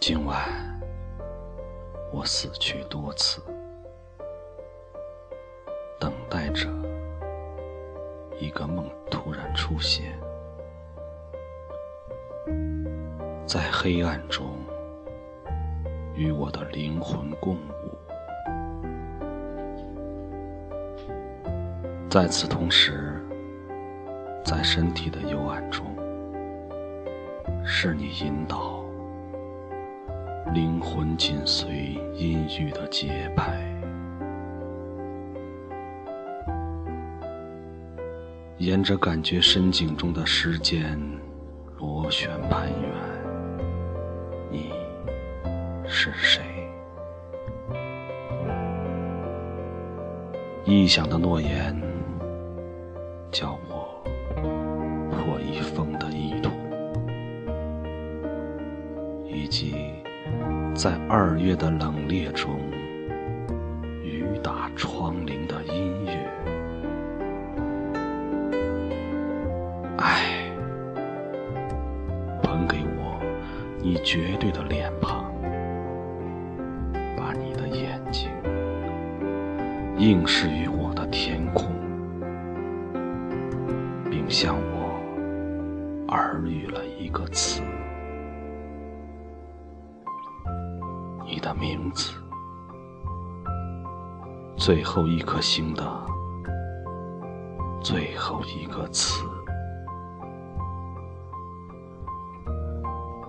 今晚，我死去多次，等待着一个梦突然出现，在黑暗中与我的灵魂共舞。在此同时，在身体的幽暗中，是你引导。灵魂紧随音域的节拍，沿着感觉深井中的时间螺旋攀援。你是谁？臆想的诺言，叫我破一封的意图，以及。在二月的冷冽中，雨打窗棂的音乐，爱，捧给我你绝对的脸庞，把你的眼睛映视于我的天空，并向我耳语了一个词。的名字，最后一颗星的最后一个词。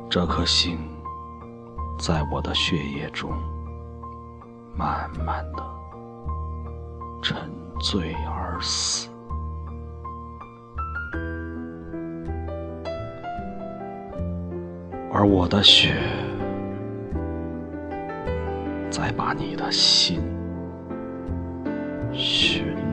这颗星在我的血液中慢慢的沉醉而死，而我的血。再把你的心寻。